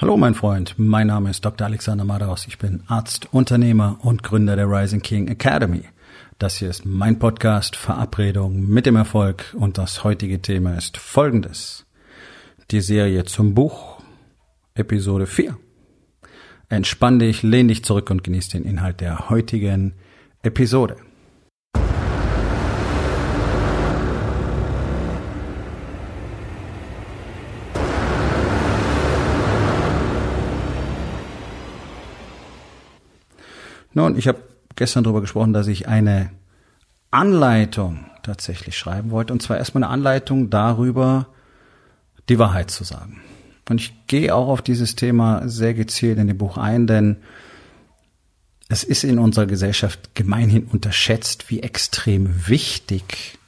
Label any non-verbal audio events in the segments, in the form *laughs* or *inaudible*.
Hallo mein Freund, mein Name ist Dr. Alexander Madaus. Ich bin Arzt, Unternehmer und Gründer der Rising King Academy. Das hier ist mein Podcast Verabredung mit dem Erfolg und das heutige Thema ist folgendes. Die Serie zum Buch, Episode 4. Entspann dich, lehn dich zurück und genieß den Inhalt der heutigen Episode. Nun, ich habe gestern darüber gesprochen, dass ich eine Anleitung tatsächlich schreiben wollte. Und zwar erstmal eine Anleitung darüber, die Wahrheit zu sagen. Und ich gehe auch auf dieses Thema sehr gezielt in dem Buch ein, denn es ist in unserer Gesellschaft gemeinhin unterschätzt, wie extrem wichtig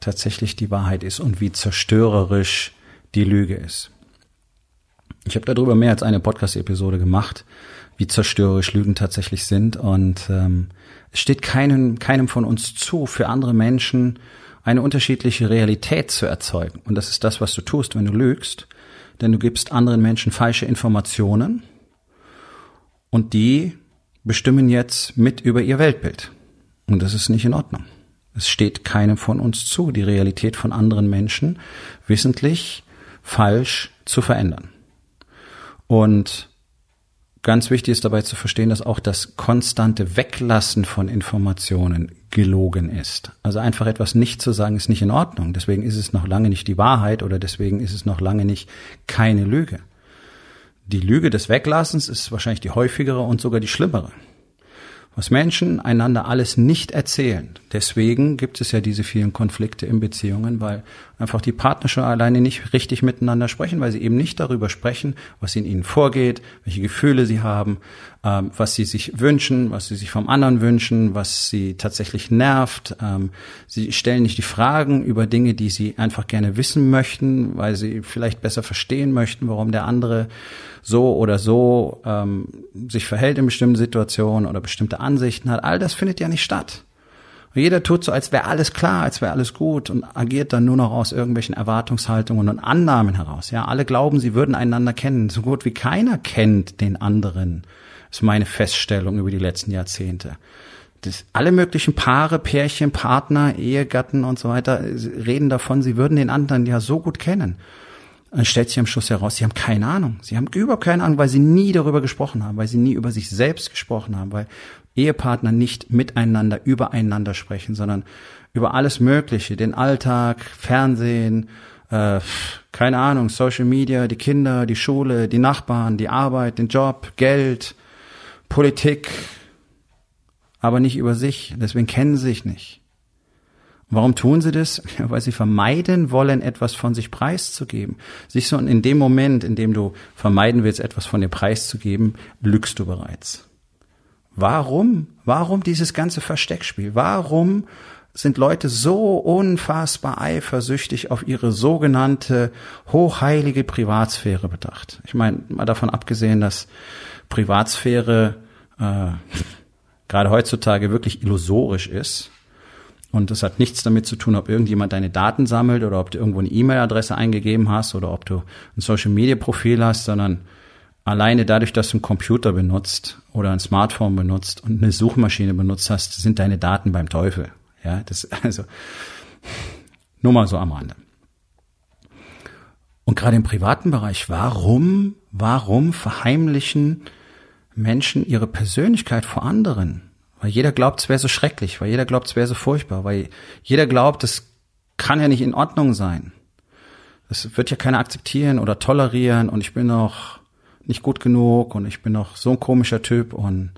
tatsächlich die Wahrheit ist und wie zerstörerisch die Lüge ist. Ich habe darüber mehr als eine Podcast-Episode gemacht wie zerstörerisch Lügen tatsächlich sind. Und ähm, es steht keinem, keinem von uns zu, für andere Menschen eine unterschiedliche Realität zu erzeugen. Und das ist das, was du tust, wenn du lügst. Denn du gibst anderen Menschen falsche Informationen und die bestimmen jetzt mit über ihr Weltbild. Und das ist nicht in Ordnung. Es steht keinem von uns zu, die Realität von anderen Menschen wissentlich falsch zu verändern. Und Ganz wichtig ist dabei zu verstehen, dass auch das konstante Weglassen von Informationen gelogen ist. Also einfach etwas nicht zu sagen, ist nicht in Ordnung. Deswegen ist es noch lange nicht die Wahrheit oder deswegen ist es noch lange nicht keine Lüge. Die Lüge des Weglassens ist wahrscheinlich die häufigere und sogar die schlimmere was Menschen einander alles nicht erzählen. Deswegen gibt es ja diese vielen Konflikte in Beziehungen, weil einfach die Partner schon alleine nicht richtig miteinander sprechen, weil sie eben nicht darüber sprechen, was in ihnen vorgeht, welche Gefühle sie haben, ähm, was sie sich wünschen, was sie sich vom anderen wünschen, was sie tatsächlich nervt. Ähm, sie stellen nicht die Fragen über Dinge, die sie einfach gerne wissen möchten, weil sie vielleicht besser verstehen möchten, warum der andere so oder so ähm, sich verhält in bestimmten Situationen oder bestimmte Ansichten hat, all das findet ja nicht statt. Und jeder tut so, als wäre alles klar, als wäre alles gut und agiert dann nur noch aus irgendwelchen Erwartungshaltungen und Annahmen heraus. Ja, alle glauben, sie würden einander kennen. So gut wie keiner kennt den anderen. Das ist meine Feststellung über die letzten Jahrzehnte. Das, alle möglichen Paare, Pärchen, Partner, Ehegatten und so weiter reden davon, sie würden den anderen ja so gut kennen. Dann stellt sich am Schluss heraus, sie haben keine Ahnung. Sie haben überhaupt keine Ahnung, weil sie nie darüber gesprochen haben, weil sie nie über sich selbst gesprochen haben, weil Ehepartner nicht miteinander, übereinander sprechen, sondern über alles Mögliche, den Alltag, Fernsehen, äh, keine Ahnung, Social Media, die Kinder, die Schule, die Nachbarn, die Arbeit, den Job, Geld, Politik, aber nicht über sich. Deswegen kennen sie sich nicht. Warum tun sie das? *laughs* Weil sie vermeiden wollen, etwas von sich preiszugeben. Sich so in dem Moment, in dem du vermeiden willst, etwas von dir preiszugeben, lügst du bereits. Warum? Warum dieses ganze Versteckspiel? Warum sind Leute so unfassbar eifersüchtig auf ihre sogenannte hochheilige Privatsphäre bedacht? Ich meine, mal davon abgesehen, dass Privatsphäre äh, *laughs* gerade heutzutage wirklich illusorisch ist und das hat nichts damit zu tun, ob irgendjemand deine Daten sammelt oder ob du irgendwo eine E-Mail-Adresse eingegeben hast oder ob du ein Social-Media-Profil hast, sondern alleine dadurch, dass du einen Computer benutzt oder ein Smartphone benutzt und eine Suchmaschine benutzt hast, sind deine Daten beim Teufel. Ja, das, *laughs* also, nur mal so am Rande. Und gerade im privaten Bereich, warum, warum verheimlichen Menschen ihre Persönlichkeit vor anderen? Weil jeder glaubt, es wäre so schrecklich, weil jeder glaubt, es wäre so furchtbar, weil jeder glaubt, es kann ja nicht in Ordnung sein. Das wird ja keiner akzeptieren oder tolerieren und ich bin noch nicht gut genug und ich bin noch so ein komischer Typ und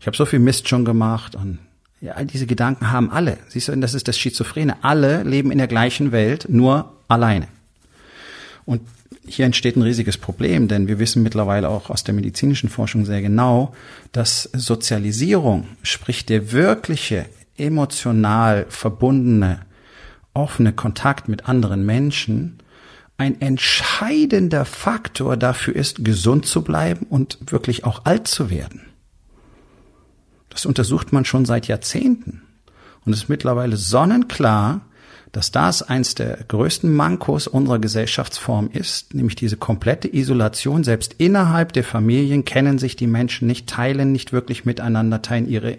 ich habe so viel Mist schon gemacht und ja, all diese Gedanken haben alle. Siehst du, das ist das Schizophrene. Alle leben in der gleichen Welt, nur alleine. Und hier entsteht ein riesiges Problem, denn wir wissen mittlerweile auch aus der medizinischen Forschung sehr genau, dass Sozialisierung, sprich der wirkliche emotional verbundene, offene Kontakt mit anderen Menschen, ein entscheidender Faktor dafür ist, gesund zu bleiben und wirklich auch alt zu werden. Das untersucht man schon seit Jahrzehnten. Und es ist mittlerweile sonnenklar, dass das eins der größten Mankos unserer Gesellschaftsform ist, nämlich diese komplette Isolation. Selbst innerhalb der Familien kennen sich die Menschen nicht, teilen nicht wirklich miteinander, teilen ihre,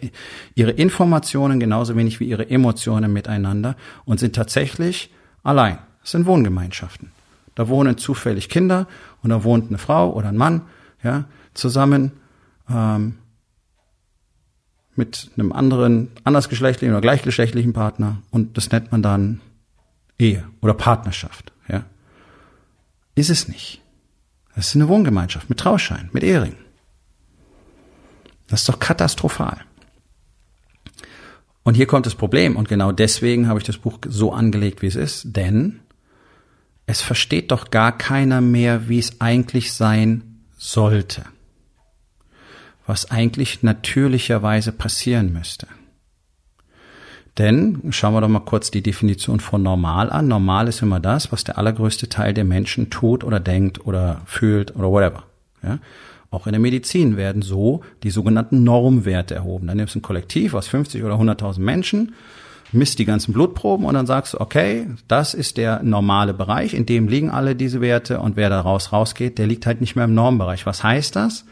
ihre Informationen genauso wenig wie ihre Emotionen miteinander und sind tatsächlich allein. Es sind Wohngemeinschaften. Da wohnen zufällig Kinder und da wohnt eine Frau oder ein Mann, ja, zusammen ähm, mit einem anderen, andersgeschlechtlichen oder gleichgeschlechtlichen Partner und das nennt man dann Ehe oder Partnerschaft, ja. Ist es nicht. Das ist eine Wohngemeinschaft mit Trauschein, mit Ehering. Das ist doch katastrophal. Und hier kommt das Problem und genau deswegen habe ich das Buch so angelegt, wie es ist, denn es versteht doch gar keiner mehr, wie es eigentlich sein sollte was eigentlich natürlicherweise passieren müsste. Denn, schauen wir doch mal kurz die Definition von normal an. Normal ist immer das, was der allergrößte Teil der Menschen tut oder denkt oder fühlt oder whatever. Ja? Auch in der Medizin werden so die sogenannten Normwerte erhoben. Dann nimmst du ein Kollektiv aus 50 oder 100.000 Menschen, misst die ganzen Blutproben und dann sagst du, okay, das ist der normale Bereich, in dem liegen alle diese Werte und wer daraus rausgeht, der liegt halt nicht mehr im Normbereich. Was heißt das?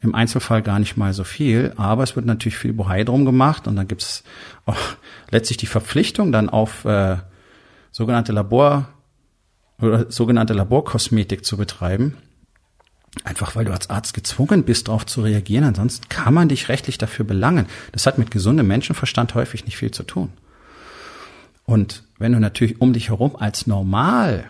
Im Einzelfall gar nicht mal so viel, aber es wird natürlich viel Bohai drum gemacht und dann gibt es auch *laughs* letztlich die Verpflichtung, dann auf äh, sogenannte Labor oder sogenannte Laborkosmetik zu betreiben. Einfach weil du als Arzt gezwungen bist, darauf zu reagieren. Ansonsten kann man dich rechtlich dafür belangen. Das hat mit gesundem Menschenverstand häufig nicht viel zu tun. Und wenn du natürlich um dich herum als normal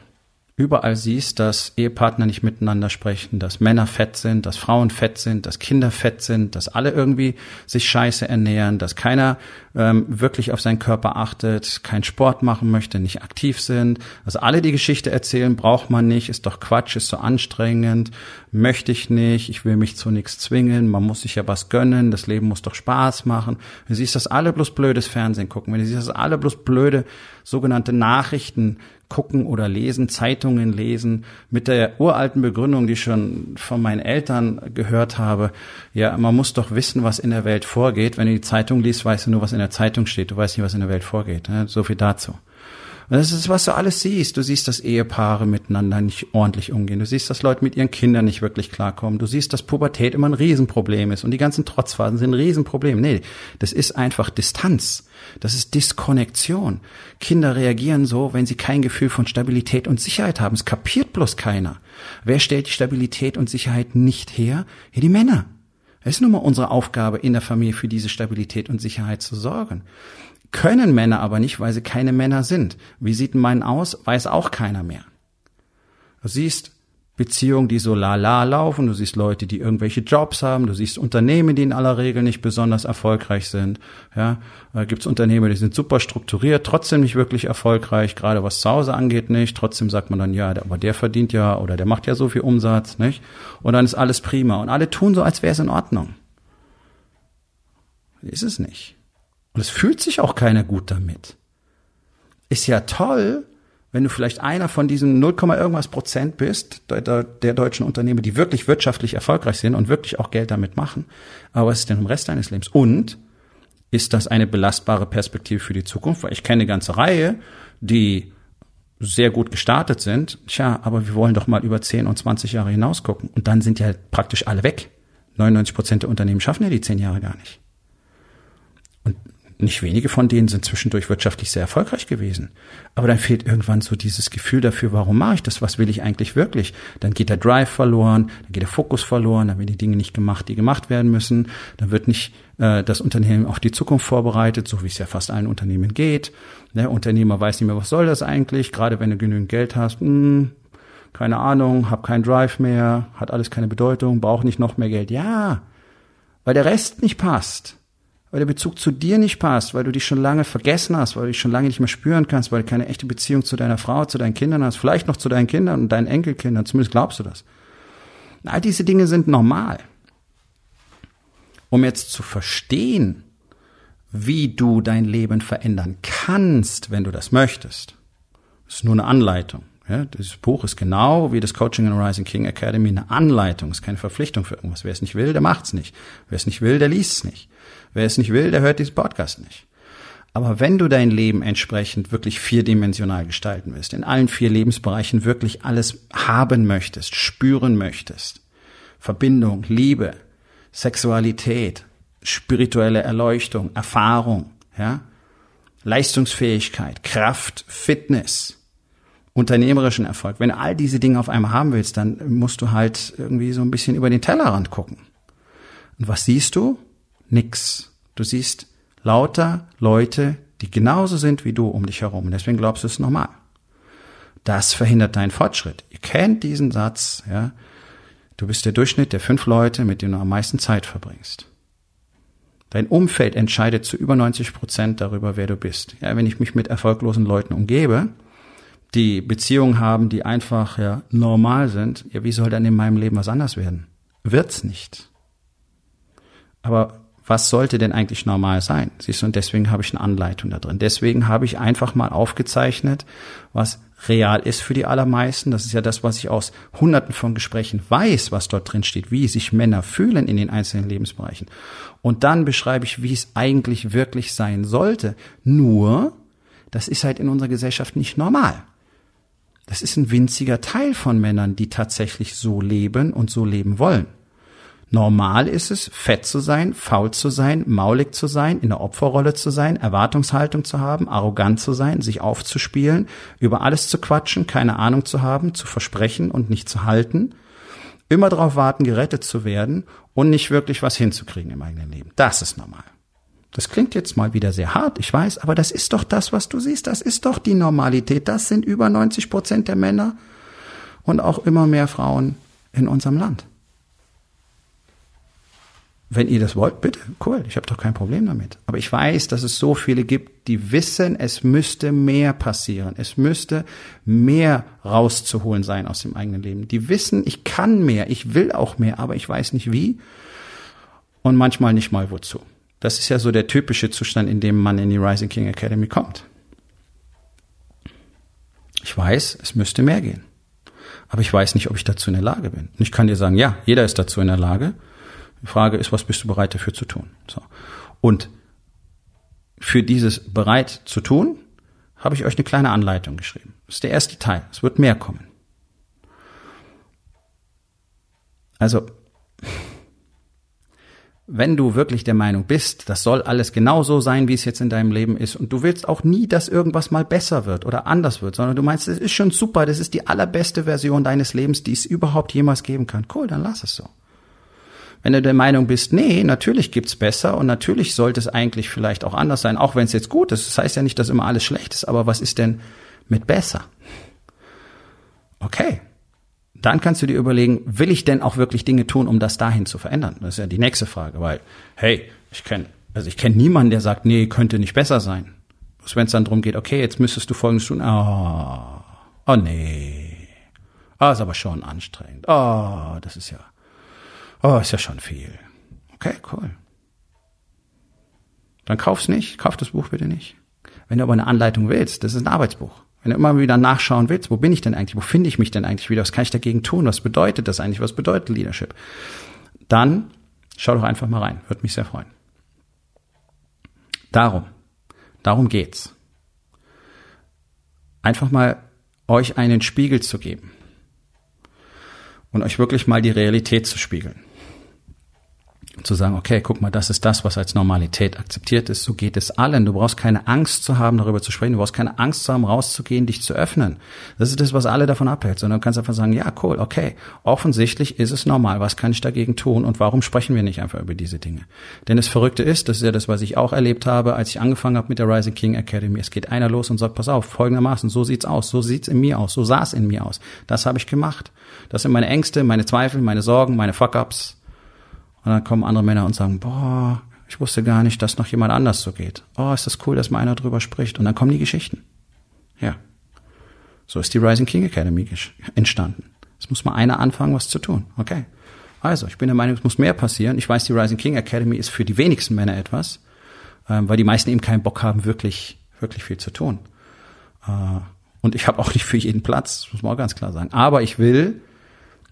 überall siehst, dass Ehepartner nicht miteinander sprechen, dass Männer fett sind, dass Frauen fett sind, dass Kinder fett sind, dass alle irgendwie sich scheiße ernähren, dass keiner ähm, wirklich auf seinen Körper achtet, keinen Sport machen möchte, nicht aktiv sind. Also alle die Geschichte erzählen, braucht man nicht, ist doch Quatsch, ist so anstrengend, möchte ich nicht, ich will mich zu nichts zwingen, man muss sich ja was gönnen, das Leben muss doch Spaß machen. Du siehst, dass alle bloß blödes Fernsehen gucken, wenn du siehst, dass alle bloß blöde sogenannte Nachrichten gucken oder lesen, Zeitungen lesen, mit der uralten Begründung, die ich schon von meinen Eltern gehört habe, ja, man muss doch wissen, was in der Welt vorgeht. Wenn du die Zeitung liest, weißt du nur, was in der Zeitung steht, du weißt nicht, was in der Welt vorgeht. So viel dazu. Und das ist, was du alles siehst. Du siehst, dass Ehepaare miteinander nicht ordentlich umgehen. Du siehst, dass Leute mit ihren Kindern nicht wirklich klarkommen. Du siehst, dass Pubertät immer ein Riesenproblem ist und die ganzen Trotzphasen sind ein Riesenproblem. Nee, das ist einfach Distanz. Das ist Diskonnektion. Kinder reagieren so, wenn sie kein Gefühl von Stabilität und Sicherheit haben. Es kapiert bloß keiner. Wer stellt die Stabilität und Sicherheit nicht her? Ja, die Männer. Es ist nun mal unsere Aufgabe, in der Familie für diese Stabilität und Sicherheit zu sorgen. Können Männer aber nicht, weil sie keine Männer sind. Wie sieht ein Mann aus? Weiß auch keiner mehr. Du siehst Beziehungen, die so la-la laufen, du siehst Leute, die irgendwelche Jobs haben, du siehst Unternehmen, die in aller Regel nicht besonders erfolgreich sind. Ja, da gibt's Unternehmen, die sind super strukturiert, trotzdem nicht wirklich erfolgreich, gerade was zu Hause angeht nicht. Trotzdem sagt man dann, ja, aber der verdient ja oder der macht ja so viel Umsatz, nicht? Und dann ist alles prima. Und alle tun so, als wäre es in Ordnung. Ist es nicht. Und es fühlt sich auch keiner gut damit. Ist ja toll, wenn du vielleicht einer von diesen 0, irgendwas Prozent bist, der, der, deutschen Unternehmen, die wirklich wirtschaftlich erfolgreich sind und wirklich auch Geld damit machen. Aber was ist denn im Rest deines Lebens? Und ist das eine belastbare Perspektive für die Zukunft? Weil ich kenne eine ganze Reihe, die sehr gut gestartet sind. Tja, aber wir wollen doch mal über 10 und 20 Jahre hinaus gucken. Und dann sind ja praktisch alle weg. 99 Prozent der Unternehmen schaffen ja die 10 Jahre gar nicht. Nicht wenige von denen sind zwischendurch wirtschaftlich sehr erfolgreich gewesen. Aber dann fehlt irgendwann so dieses Gefühl dafür, warum mache ich das? Was will ich eigentlich wirklich? Dann geht der Drive verloren, dann geht der Fokus verloren, dann werden die Dinge nicht gemacht, die gemacht werden müssen. Dann wird nicht äh, das Unternehmen auf die Zukunft vorbereitet, so wie es ja fast allen Unternehmen geht. Der Unternehmer weiß nicht mehr, was soll das eigentlich? Gerade wenn du genügend Geld hast, mh, hm, keine Ahnung, hab keinen Drive mehr, hat alles keine Bedeutung, braucht nicht noch mehr Geld. Ja, weil der Rest nicht passt weil der Bezug zu dir nicht passt, weil du dich schon lange vergessen hast, weil du dich schon lange nicht mehr spüren kannst, weil du keine echte Beziehung zu deiner Frau, zu deinen Kindern hast, vielleicht noch zu deinen Kindern und deinen Enkelkindern, zumindest glaubst du das. All diese Dinge sind normal. Um jetzt zu verstehen, wie du dein Leben verändern kannst, wenn du das möchtest, ist nur eine Anleitung. Ja, dieses Buch ist genau wie das Coaching in Rising King Academy eine Anleitung, ist keine Verpflichtung für irgendwas. Wer es nicht will, der macht's nicht. Wer es nicht will, der liest es nicht. Wer es nicht will, der hört diesen Podcast nicht. Aber wenn du dein Leben entsprechend wirklich vierdimensional gestalten willst, in allen vier Lebensbereichen wirklich alles haben möchtest, spüren möchtest, Verbindung, Liebe, Sexualität, spirituelle Erleuchtung, Erfahrung, ja, Leistungsfähigkeit, Kraft, Fitness, unternehmerischen Erfolg. Wenn du all diese Dinge auf einmal haben willst, dann musst du halt irgendwie so ein bisschen über den Tellerrand gucken. Und was siehst du? Nix. Du siehst lauter Leute, die genauso sind wie du um dich herum. Und deswegen glaubst du es normal. Das verhindert deinen Fortschritt. Ihr kennt diesen Satz, ja. Du bist der Durchschnitt der fünf Leute, mit denen du am meisten Zeit verbringst. Dein Umfeld entscheidet zu über 90 Prozent darüber, wer du bist. Ja, wenn ich mich mit erfolglosen Leuten umgebe, die Beziehungen haben, die einfach ja normal sind, ja, wie soll dann in meinem Leben was anders werden? Wird's nicht. Aber was sollte denn eigentlich normal sein? Siehst du, und deswegen habe ich eine Anleitung da drin. Deswegen habe ich einfach mal aufgezeichnet, was real ist für die allermeisten. Das ist ja das, was ich aus hunderten von Gesprächen weiß, was dort drin steht, wie sich Männer fühlen in den einzelnen Lebensbereichen. Und dann beschreibe ich, wie es eigentlich wirklich sein sollte. Nur, das ist halt in unserer Gesellschaft nicht normal. Das ist ein winziger Teil von Männern, die tatsächlich so leben und so leben wollen. Normal ist es, fett zu sein, faul zu sein, maulig zu sein, in der Opferrolle zu sein, Erwartungshaltung zu haben, arrogant zu sein, sich aufzuspielen, über alles zu quatschen, keine Ahnung zu haben, zu versprechen und nicht zu halten, immer darauf warten, gerettet zu werden und nicht wirklich was hinzukriegen im eigenen Leben. Das ist normal. Das klingt jetzt mal wieder sehr hart, ich weiß, aber das ist doch das, was du siehst. Das ist doch die Normalität. Das sind über 90 Prozent der Männer und auch immer mehr Frauen in unserem Land. Wenn ihr das wollt, bitte, cool, ich habe doch kein Problem damit. Aber ich weiß, dass es so viele gibt, die wissen, es müsste mehr passieren. Es müsste mehr rauszuholen sein aus dem eigenen Leben. Die wissen, ich kann mehr, ich will auch mehr, aber ich weiß nicht wie und manchmal nicht mal wozu. Das ist ja so der typische Zustand, in dem man in die Rising King Academy kommt. Ich weiß, es müsste mehr gehen. Aber ich weiß nicht, ob ich dazu in der Lage bin. Und ich kann dir sagen, ja, jeder ist dazu in der Lage. Die Frage ist, was bist du bereit dafür zu tun? So. Und für dieses bereit zu tun, habe ich euch eine kleine Anleitung geschrieben. Das ist der erste Teil. Es wird mehr kommen. Also, wenn du wirklich der Meinung bist, das soll alles genauso sein, wie es jetzt in deinem Leben ist, und du willst auch nie, dass irgendwas mal besser wird oder anders wird, sondern du meinst, es ist schon super, das ist die allerbeste Version deines Lebens, die es überhaupt jemals geben kann. Cool, dann lass es so. Wenn du der Meinung bist, nee, natürlich gibt's besser und natürlich sollte es eigentlich vielleicht auch anders sein, auch wenn es jetzt gut ist. Das heißt ja nicht, dass immer alles schlecht ist, aber was ist denn mit besser? Okay. Dann kannst du dir überlegen, will ich denn auch wirklich Dinge tun, um das dahin zu verändern? Das ist ja die nächste Frage, weil, hey, ich kenne, also ich kenne niemanden, der sagt, nee, könnte nicht besser sein. Wenn es dann darum geht, okay, jetzt müsstest du folgendes tun, oh, oh nee, oh, ist aber schon anstrengend, oh, das ist ja, Oh, ist ja schon viel. Okay, cool. Dann kauf's nicht, kauf das Buch bitte nicht. Wenn du aber eine Anleitung willst, das ist ein Arbeitsbuch. Wenn du immer wieder nachschauen willst, wo bin ich denn eigentlich, wo finde ich mich denn eigentlich wieder, was kann ich dagegen tun, was bedeutet das eigentlich, was bedeutet Leadership, dann schau doch einfach mal rein, würde mich sehr freuen. Darum, darum geht's. Einfach mal euch einen Spiegel zu geben. Und euch wirklich mal die Realität zu spiegeln zu sagen, okay, guck mal, das ist das, was als Normalität akzeptiert ist, so geht es allen. Du brauchst keine Angst zu haben, darüber zu sprechen, du brauchst keine Angst zu haben, rauszugehen, dich zu öffnen. Das ist das, was alle davon abhält, sondern du kannst einfach sagen, ja, cool, okay, offensichtlich ist es normal, was kann ich dagegen tun und warum sprechen wir nicht einfach über diese Dinge? Denn das Verrückte ist, das ist ja das, was ich auch erlebt habe, als ich angefangen habe mit der Rising King Academy, es geht einer los und sagt, pass auf, folgendermaßen, so sieht's aus, so sieht's in mir aus, so sah es in mir aus. Das habe ich gemacht. Das sind meine Ängste, meine Zweifel, meine Sorgen, meine Fuck-ups, und dann kommen andere Männer und sagen, boah, ich wusste gar nicht, dass noch jemand anders so geht. Oh, ist das cool, dass mal einer drüber spricht. Und dann kommen die Geschichten. Ja. So ist die Rising King Academy entstanden. Es muss mal einer anfangen, was zu tun. Okay. Also, ich bin der Meinung, es muss mehr passieren. Ich weiß, die Rising King Academy ist für die wenigsten Männer etwas, ähm, weil die meisten eben keinen Bock haben, wirklich, wirklich viel zu tun. Äh, und ich habe auch nicht für jeden Platz, muss man auch ganz klar sagen. Aber ich will,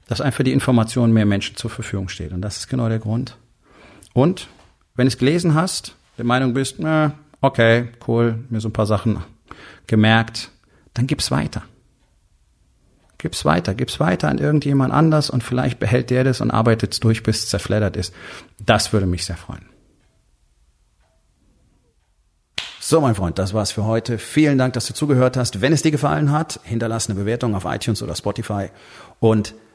dass einfach die Information mehr Menschen zur Verfügung steht. Und das ist genau der Grund. Und wenn du es gelesen hast, der Meinung bist, na, okay, cool, mir so ein paar Sachen gemerkt, dann gib's weiter. Gib's weiter, gib's weiter an irgendjemand anders und vielleicht behält der das und arbeitet es durch, bis es zerfleddert ist. Das würde mich sehr freuen. So, mein Freund, das war's für heute. Vielen Dank, dass du zugehört hast. Wenn es dir gefallen hat, hinterlass eine Bewertung auf iTunes oder Spotify und